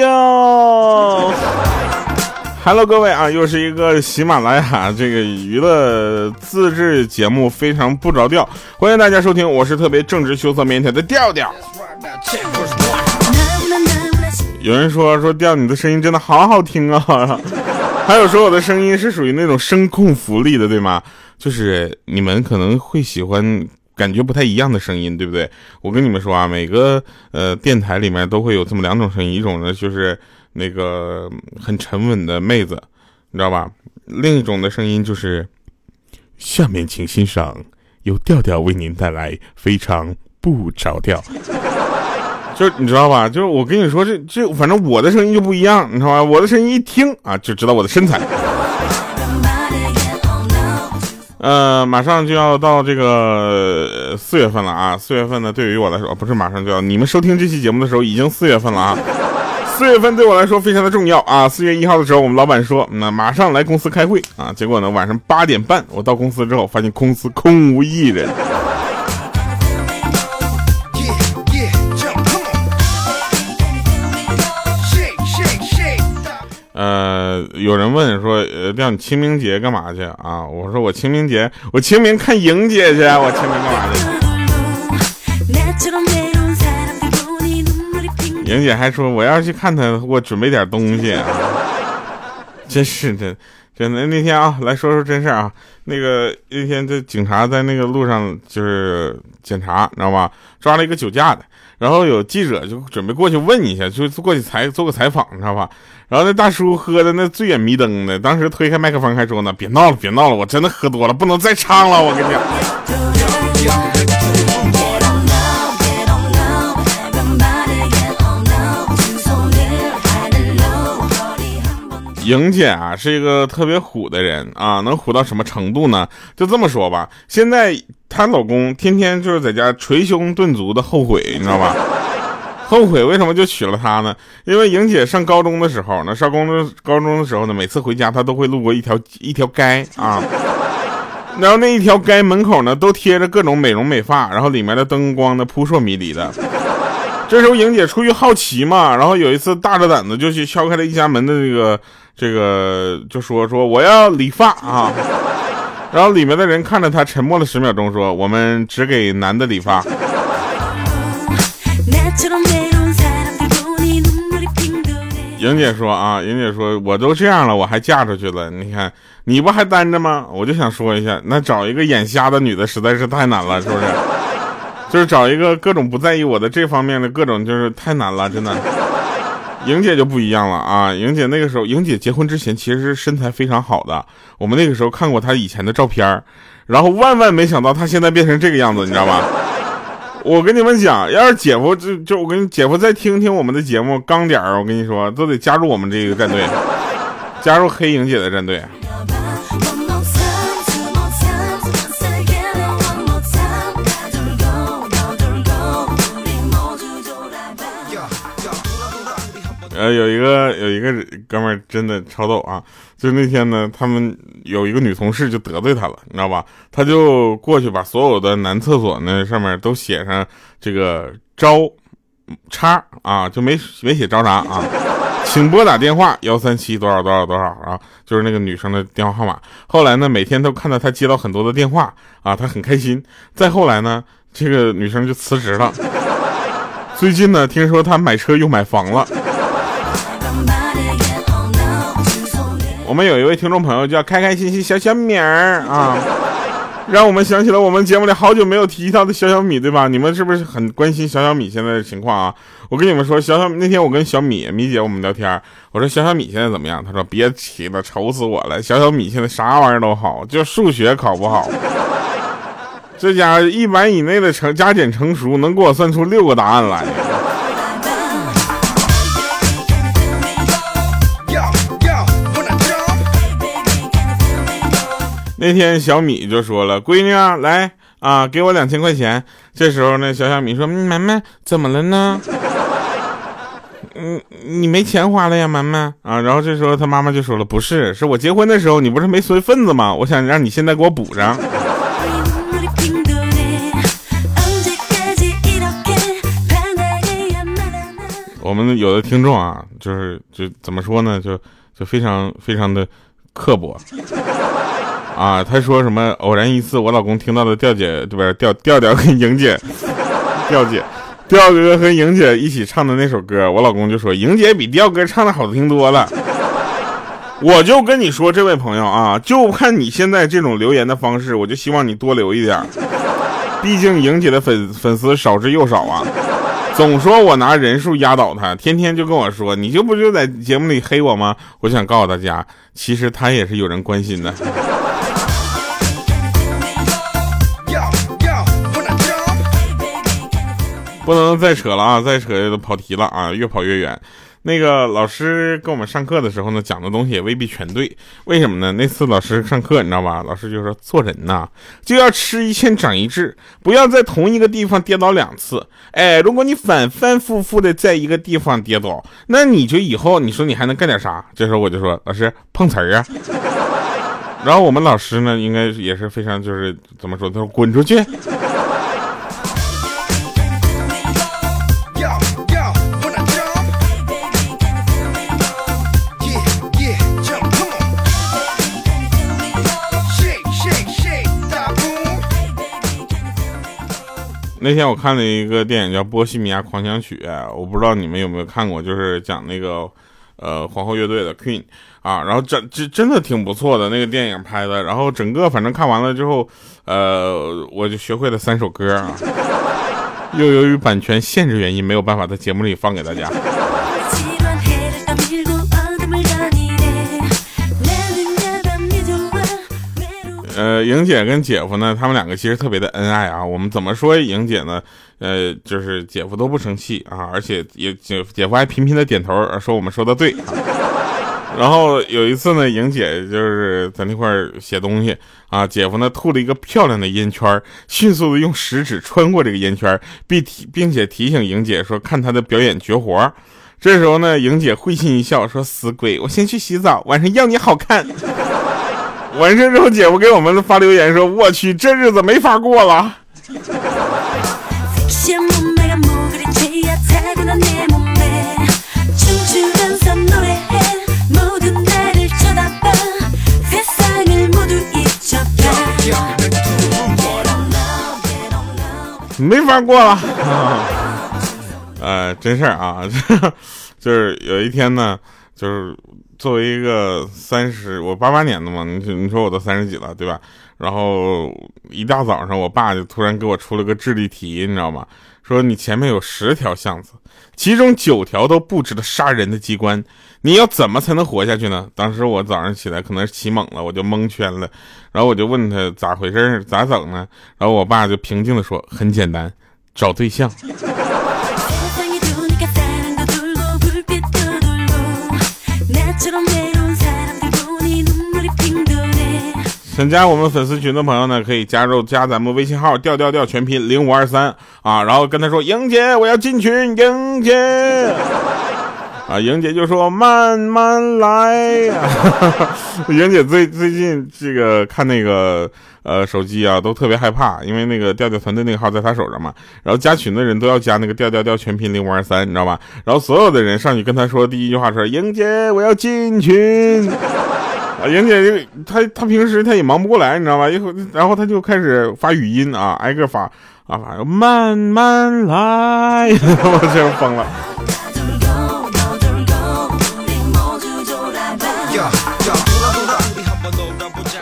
调。Hello，各位啊，又是一个喜马拉雅这个娱乐自制节目，非常不着调，欢迎大家收听，我是特别正直、羞涩、腼腆的调调。有人说说调你的声音真的好好听啊，还有说我的声音是属于那种声控福利的，对吗？就是你们可能会喜欢感觉不太一样的声音，对不对？我跟你们说啊，每个呃电台里面都会有这么两种声音，一种呢就是。那个很沉稳的妹子，你知道吧？另一种的声音就是，下面请欣赏由调调为您带来非常不着调，就你知道吧？就是我跟你说，这这反正我的声音就不一样，你知道吧？我的声音一听啊，就知道我的身材。呃，马上就要到这个四月份了啊！四月份呢，对于我来说，不是马上就要，你们收听这期节目的时候已经四月份了啊。四月份对我来说非常的重要啊！四月一号的时候，我们老板说，那马上来公司开会啊。结果呢，晚上八点半，我到公司之后，发现公司空无一人。呃，有人问说，呃，叫你清明节干嘛去啊？我说我清明节，我清明看莹姐去，我清明干嘛去？莹姐还说我要去看她，给我准备点东西啊！真是的，真的那天啊，来说说真事啊。那个那天这警察在那个路上就是检查，你知道吧？抓了一个酒驾的，然后有记者就准备过去问一下，就过去采做个采访，你知道吧？然后那大叔喝的那醉眼迷瞪的，当时推开麦克风还说呢：“别闹了，别闹了，我真的喝多了，不能再唱了，我跟你讲。”莹姐啊，是一个特别虎的人啊，能虎到什么程度呢？就这么说吧，现在她老公天天就是在家捶胸顿足的后悔，你知道吧？后悔为什么就娶了她呢？因为莹姐上高中的时候呢，上高中高中的时候呢，每次回家她都会路过一条一条街啊，然后那一条街门口呢都贴着各种美容美发，然后里面的灯光呢扑朔迷离的。这时候莹姐出于好奇嘛，然后有一次大着胆子就去敲开了一家门的这个这个，就说说我要理发啊，然后里面的人看着她沉默了十秒钟，说我们只给男的理发。莹姐说啊，莹姐说我都这样了，我还嫁出去了，你看你不还单着吗？我就想说一下，那找一个眼瞎的女的实在是太难了，是不是？就是找一个各种不在意我的这方面的各种，就是太难了，真的。莹姐就不一样了啊！莹姐那个时候，莹姐结婚之前其实是身材非常好的。我们那个时候看过她以前的照片然后万万没想到她现在变成这个样子，你知道吧？我跟你们讲，要是姐夫就就我跟你姐夫再听听我们的节目，刚点，我跟你说都得加入我们这个战队，加入黑莹姐的战队。呃，有一个有一个哥们儿真的超逗啊！就那天呢，他们有一个女同事就得罪他了，你知道吧？他就过去把所有的男厕所呢上面都写上这个招叉啊，就没没写招啥啊，请拨打电话幺三七多少多少多少啊，就是那个女生的电话号码。后来呢，每天都看到他接到很多的电话啊，他很开心。再后来呢，这个女生就辞职了。最近呢，听说他买车又买房了。我们有一位听众朋友叫开开心心小小米儿啊，让我们想起了我们节目里好久没有提到的小小米，对吧？你们是不是很关心小小米现在的情况啊？我跟你们说，小小米那天我跟小米米姐我们聊天，我说小小米现在怎么样？她说别提了，愁死我了。小小米现在啥玩意儿都好，就数学考不好。这家伙一百以内的成加减乘除能给我算出六个答案来。那天小米就说了：“闺女啊，来啊，给我两千块钱。”这时候呢，小小米说：“满满，怎么了呢？嗯，你没钱花了呀，满满啊。”然后这时候他妈妈就说了：“不是，是我结婚的时候你不是没随份子吗？我想让你现在给我补上。”我我们有的听众啊，就是就怎么说呢，就就非常非常的刻薄啊。他说什么？偶然一次，我老公听到的调姐，对吧？调调调跟莹姐，调姐，调哥和莹姐一起唱的那首歌，我老公就说莹姐比调哥唱的好听多了。我就跟你说，这位朋友啊，就看你现在这种留言的方式，我就希望你多留一点。毕竟莹姐的粉粉丝少之又少啊，总说我拿人数压倒他，天天就跟我说，你就不就在节目里黑我吗？我想告诉大家，其实他也是有人关心的。不能再扯了啊，再扯就跑题了啊，越跑越远。那个老师跟我们上课的时候呢，讲的东西也未必全对。为什么呢？那次老师上课，你知道吧？老师就说做人呐，就要吃一堑长一智，不要在同一个地方跌倒两次。哎，如果你反反复复的在一个地方跌倒，那你就以后你说你还能干点啥？这时候我就说老师碰瓷儿啊。然后我们老师呢，应该也是非常就是怎么说？他说滚出去。那天我看了一个电影叫《波西米亚狂想曲》，我不知道你们有没有看过，就是讲那个呃皇后乐队的 Queen 啊，然后真真真的挺不错的那个电影拍的，然后整个反正看完了之后，呃，我就学会了三首歌啊，又由于版权限制原因，没有办法在节目里放给大家。呃，莹姐跟姐夫呢，他们两个其实特别的恩爱啊。我们怎么说莹姐呢？呃，就是姐夫都不生气啊，而且也姐姐夫还频频的点头，说我们说的对。然后有一次呢，莹姐就是在那块写东西啊，姐夫呢吐了一个漂亮的烟圈，迅速的用食指穿过这个烟圈，并提并且提醒莹姐说看他的表演绝活。这时候呢，莹姐会心一笑说：“死鬼，我先去洗澡，晚上要你好看。”完事之后，姐夫给我们发留言说：“我去，这日子没法过了。”没法过了。呃，真事儿啊，就是有一天呢，就是。作为一个三十，我八八年的嘛，你你说我都三十几了，对吧？然后一大早上，我爸就突然给我出了个智力题，你知道吗？说你前面有十条巷子，其中九条都布置了杀人的机关，你要怎么才能活下去呢？当时我早上起来可能是起猛了，我就蒙圈了，然后我就问他咋回事，咋整呢？然后我爸就平静的说，很简单，找对象。想加我们粉丝群的朋友呢，可以加入加咱们微信号调调调全拼零五二三啊，然后跟他说莹姐我要进群，莹姐啊，莹姐就说慢慢来。莹姐最最近这个看那个呃手机啊，都特别害怕，因为那个调调团队那个号在他手上嘛，然后加群的人都要加那个调调调全拼零五二三，你知道吧？然后所有的人上去跟他说第一句话说莹姐我要进群。啊，莹姐就她她平时她也忙不过来，你知道吧？一会然后她就开始发语音啊，挨个发啊发，慢慢来，我真疯了。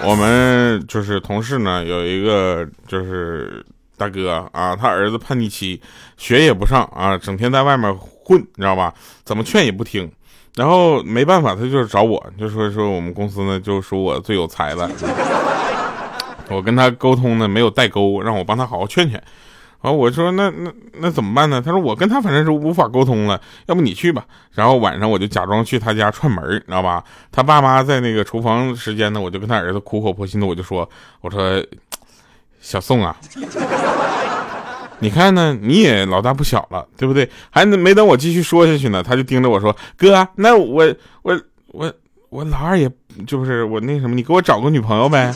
我们就是同事呢，有一个就是大哥啊，他儿子叛逆期，学也不上啊，整天在外面混，你知道吧？怎么劝也不听。然后没办法，他就是找我，就说说我们公司呢，就说我最有才了。我跟他沟通呢，没有代沟，让我帮他好好劝劝。然后我说那那那怎么办呢？他说我跟他反正是无法沟通了，要不你去吧。然后晚上我就假装去他家串门，你知道吧？他爸妈在那个厨房时间呢，我就跟他儿子苦口婆心的我就说，我说 小宋啊。你看呢你也老大不小了对不对？还没等我继续说下去呢他就盯着我说哥那我我我我老二也就是我那什么你给我找个女朋友呗。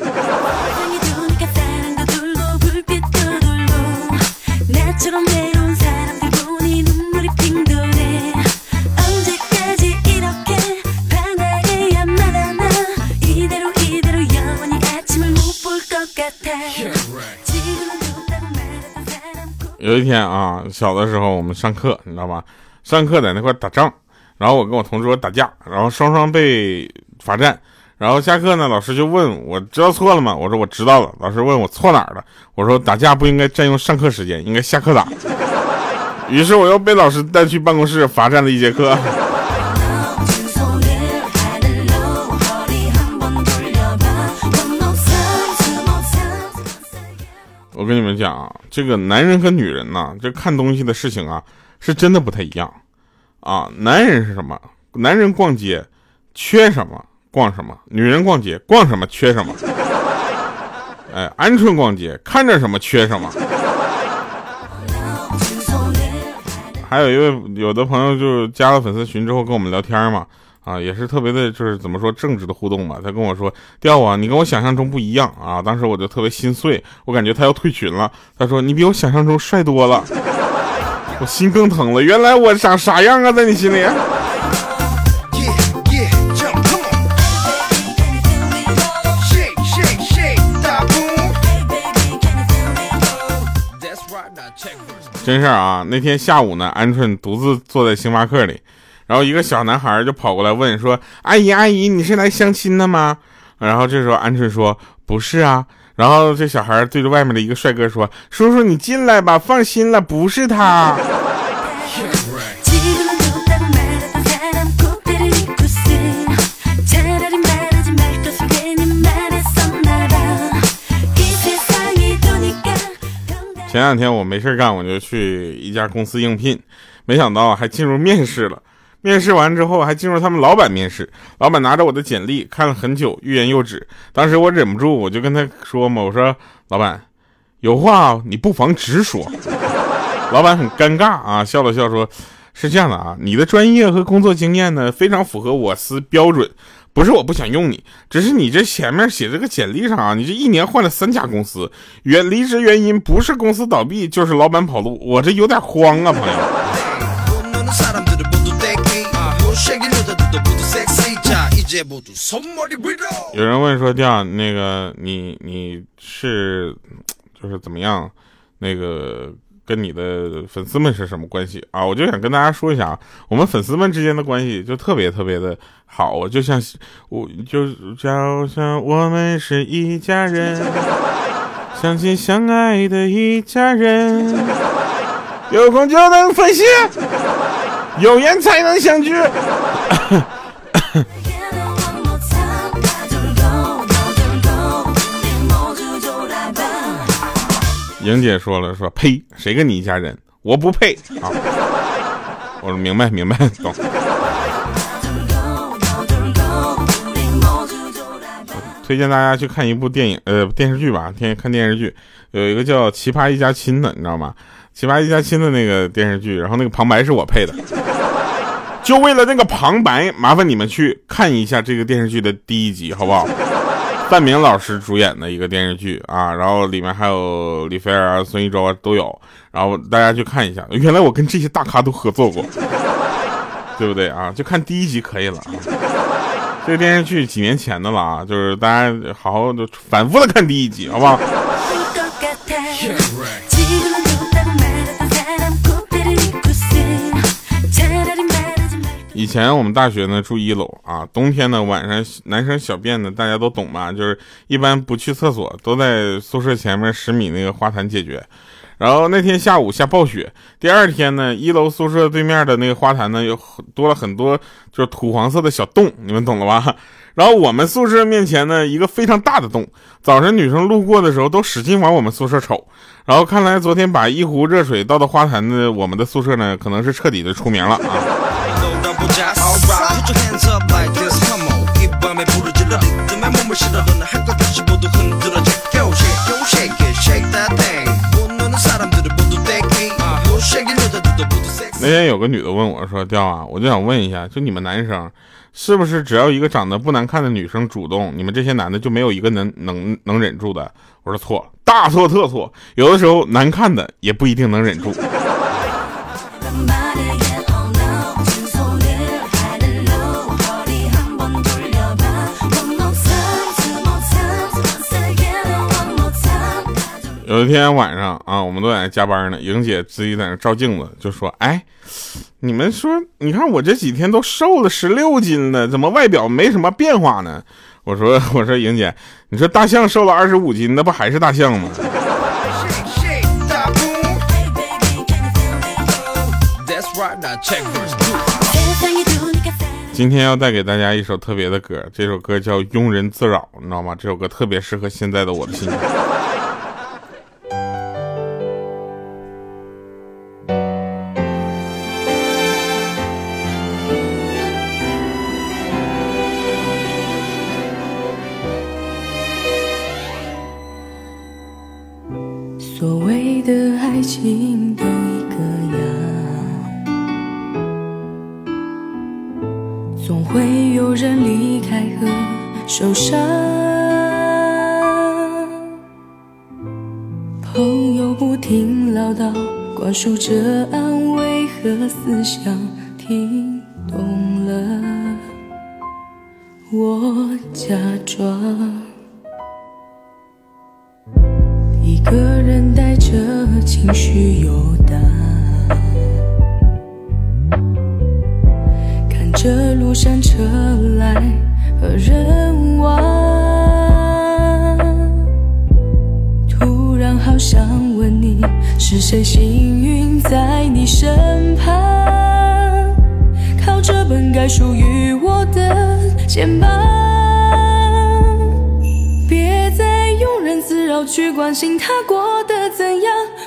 有一天啊，小的时候我们上课，你知道吧？上课在那块打仗，然后我跟我同桌打架，然后双双被罚站。然后下课呢，老师就问我知道错了吗？我说我知道了。老师问我错哪儿了？我说打架不应该占用上课时间，应该下课打。于是我又被老师带去办公室罚站了一节课。我跟你们讲啊，这个男人和女人呐，这看东西的事情啊，是真的不太一样啊。男人是什么？男人逛街缺什么？逛什么？女人逛街逛什么？缺什么？哎，鹌鹑逛街看着什么缺什么？还有一位有的朋友就加了粉丝群之后跟我们聊天嘛，啊，也是特别的，就是怎么说正直的互动嘛。他跟我说：“调啊，你跟我想象中不一样啊。”当时我就特别心碎，我感觉他要退群了。他说：“你比我想象中帅多了。”我心更疼了，原来我长啥样啊，在你心里？真事儿啊！那天下午呢，鹌鹑独自坐在星巴克里，然后一个小男孩就跑过来问说：“阿姨，阿姨，你是来相亲的吗？”然后这时候鹌鹑说：“不是啊。”然后这小孩对着外面的一个帅哥说：“叔叔，你进来吧，放心了，不是他。”前两天我没事干，我就去一家公司应聘，没想到还进入面试了。面试完之后，还进入他们老板面试。老板拿着我的简历看了很久，欲言又止。当时我忍不住，我就跟他说嘛：“我说老板，有话你不妨直说。” 老板很尴尬啊，笑了笑说：“是这样的啊，你的专业和工作经验呢，非常符合我司标准。”不是我不想用你，只是你这前面写这个简历上啊，你这一年换了三家公司，原离职原因不是公司倒闭，就是老板跑路，我这有点慌啊，朋友。有人问说，调那个你你是就是怎么样，那个。跟你的粉丝们是什么关系啊？我就想跟大家说一下啊，我们粉丝们之间的关系就特别特别的好，就像我就就像我们是一家人，相亲相爱的一家人，有空就能分析，有缘才能相聚。莹姐说了，说呸，谁跟你一家人？我不配啊！我说明白，明白，懂。推荐大家去看一部电影，呃，电视剧吧，天天看电视剧，有一个叫《奇葩一家亲》的，你知道吗？《奇葩一家亲》的那个电视剧，然后那个旁白是我配的，就为了那个旁白，麻烦你们去看一下这个电视剧的第一集，好不好？范明老师主演的一个电视剧啊，然后里面还有李菲儿、孙艺洲都有，然后大家去看一下。原来我跟这些大咖都合作过，对不对啊？就看第一集可以了。这个电视剧几年前的了啊，就是大家好好的反复的看第一集，好不好？以前我们大学呢住一楼啊，冬天呢晚上男生小便呢大家都懂吧，就是一般不去厕所，都在宿舍前面十米那个花坛解决。然后那天下午下暴雪，第二天呢一楼宿舍对面的那个花坛呢有多了很多就是土黄色的小洞，你们懂了吧？然后我们宿舍面前呢一个非常大的洞，早晨女生路过的时候都使劲往我们宿舍瞅。然后看来昨天把一壶热水倒到花坛的我们的宿舍呢，可能是彻底的出名了啊。那天有个女的问我说：“调啊，我就想问一下，就你们男生，是不是只要一个长得不难看的女生主动，你们这些男的就没有一个能能能忍住的？”我说错，大错特错，有的时候难看的也不一定能忍住。有一天晚上啊，我们都在那加班呢，莹姐自己在那照镜子，就说：“哎，你们说，你看我这几天都瘦了十六斤了，怎么外表没什么变化呢？”我说：“我说莹姐，你说大象瘦了二十五斤，那不还是大象吗？”今天要带给大家一首特别的歌，这首歌叫《庸人自扰》，你知道吗？这首歌特别适合现在的我的心情。会有人离开和受伤。朋友不停唠叨，灌输着安慰和思想，听懂了，我假装。一个人带着情绪游荡，路上车来和人往，突然好想问你，是谁幸运在你身旁，靠着本该属于我的肩膀。别再庸人自扰去关心他过得怎样，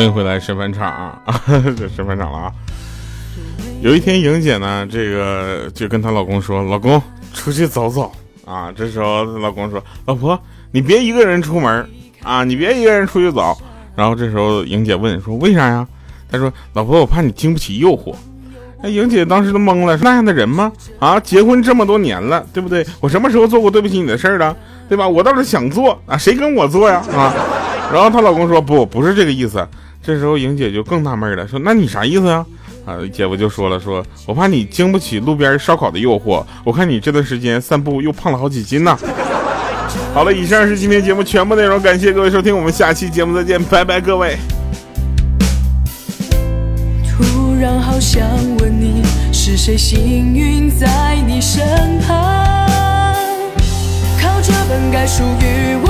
欢迎回来，审判场啊，这审判场了啊！有一天，莹姐呢，这个就跟她老公说：“老公，出去走走啊！”这时候，她老公说：“老婆，你别一个人出门啊，你别一个人出去走。”然后这时候，莹姐问说：“为啥呀？”她说：“老婆，我怕你经不起诱惑。”那莹姐当时都懵了，那样的人吗？啊，结婚这么多年了，对不对？我什么时候做过对不起你的事儿了？对吧？我倒是想做啊，谁跟我做呀？啊！然后她老公说：“不，不是这个意思。”这时候莹姐就更纳闷了，说：“那你啥意思呀？”啊，姐夫就说了：“说我怕你经不起路边烧烤的诱惑，我看你这段时间散步又胖了好几斤呢。”好了，以上是今天节目全部内容，感谢各位收听，我们下期节目再见，拜拜，各位。突然好想问你，是谁幸运在你身旁，靠着本该属于我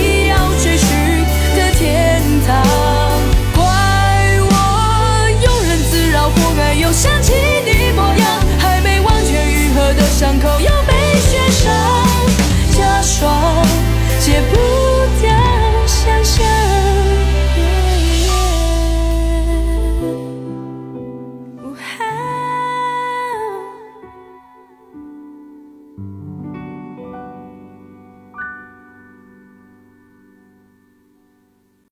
cold. You're